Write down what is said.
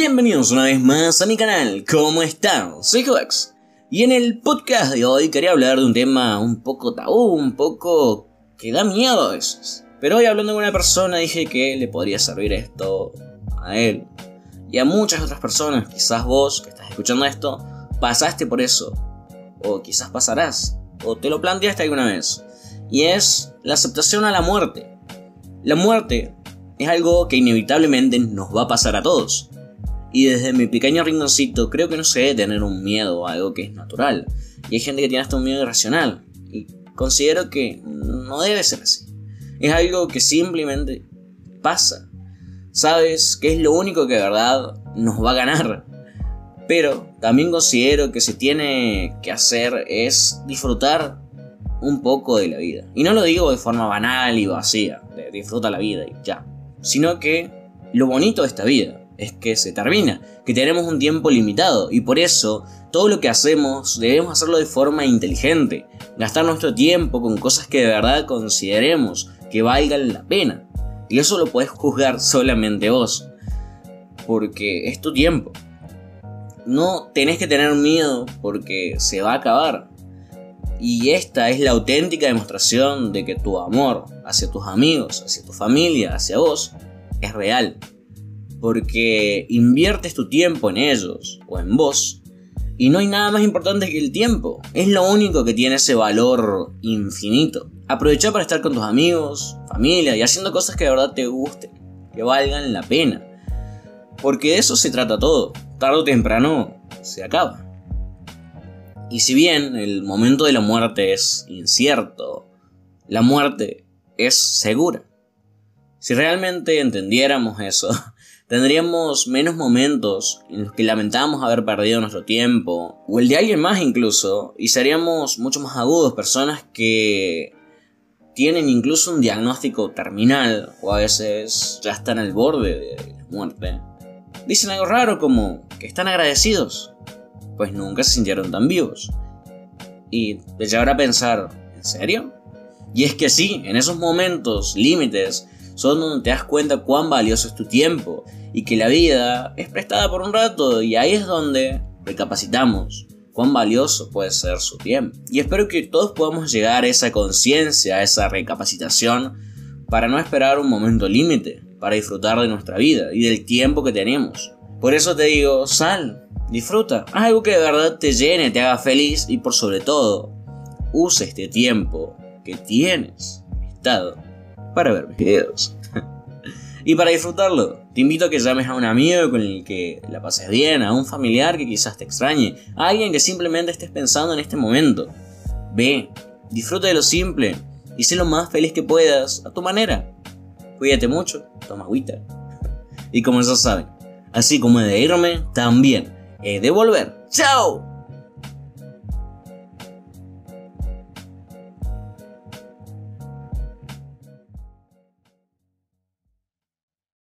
Bienvenidos una vez más a mi canal, ¿cómo están? Soy Joax y en el podcast de hoy quería hablar de un tema un poco tabú, un poco que da miedo a veces. Pero hoy hablando con una persona dije que le podría servir esto a él y a muchas otras personas, quizás vos que estás escuchando esto, pasaste por eso, o quizás pasarás, o te lo planteaste alguna vez, y es la aceptación a la muerte. La muerte es algo que inevitablemente nos va a pasar a todos. Y desde mi pequeño rinconcito creo que no se debe tener un miedo a algo que es natural. Y hay gente que tiene hasta un miedo irracional. Y considero que no debe ser así. Es algo que simplemente pasa. Sabes que es lo único que de verdad nos va a ganar. Pero también considero que se tiene que hacer es disfrutar un poco de la vida. Y no lo digo de forma banal y vacía, de disfruta la vida y ya. Sino que lo bonito de esta vida es que se termina, que tenemos un tiempo limitado y por eso todo lo que hacemos debemos hacerlo de forma inteligente, gastar nuestro tiempo con cosas que de verdad consideremos que valgan la pena. Y eso lo puedes juzgar solamente vos, porque es tu tiempo. No tenés que tener miedo porque se va a acabar. Y esta es la auténtica demostración de que tu amor hacia tus amigos, hacia tu familia, hacia vos, es real porque inviertes tu tiempo en ellos o en vos. Y no hay nada más importante que el tiempo. Es lo único que tiene ese valor infinito. Aprovecha para estar con tus amigos, familia y haciendo cosas que de verdad te gusten, que valgan la pena. Porque de eso se trata todo. Tarde o temprano se acaba. Y si bien el momento de la muerte es incierto, la muerte es segura. Si realmente entendiéramos eso, tendríamos menos momentos en los que lamentamos haber perdido nuestro tiempo, o el de alguien más incluso, y seríamos mucho más agudos, personas que tienen incluso un diagnóstico terminal, o a veces ya están al borde de la muerte. Dicen algo raro como que están agradecidos, pues nunca se sintieron tan vivos. Y te llevará a pensar, ¿en serio? Y es que sí, en esos momentos límites son donde te das cuenta cuán valioso es tu tiempo y que la vida es prestada por un rato y ahí es donde recapacitamos cuán valioso puede ser su tiempo. Y espero que todos podamos llegar a esa conciencia, a esa recapacitación para no esperar un momento límite, para disfrutar de nuestra vida y del tiempo que tenemos. Por eso te digo, sal, disfruta, haz algo que de verdad te llene, te haga feliz y por sobre todo, usa este tiempo que tienes estado para ver videos. y para disfrutarlo, te invito a que llames a un amigo con el que la pases bien, a un familiar que quizás te extrañe, a alguien que simplemente estés pensando en este momento. Ve, disfruta de lo simple y sé lo más feliz que puedas a tu manera. Cuídate mucho, toma agüita. Y como ya saben, así como he de irme, también he de volver. ¡Chao!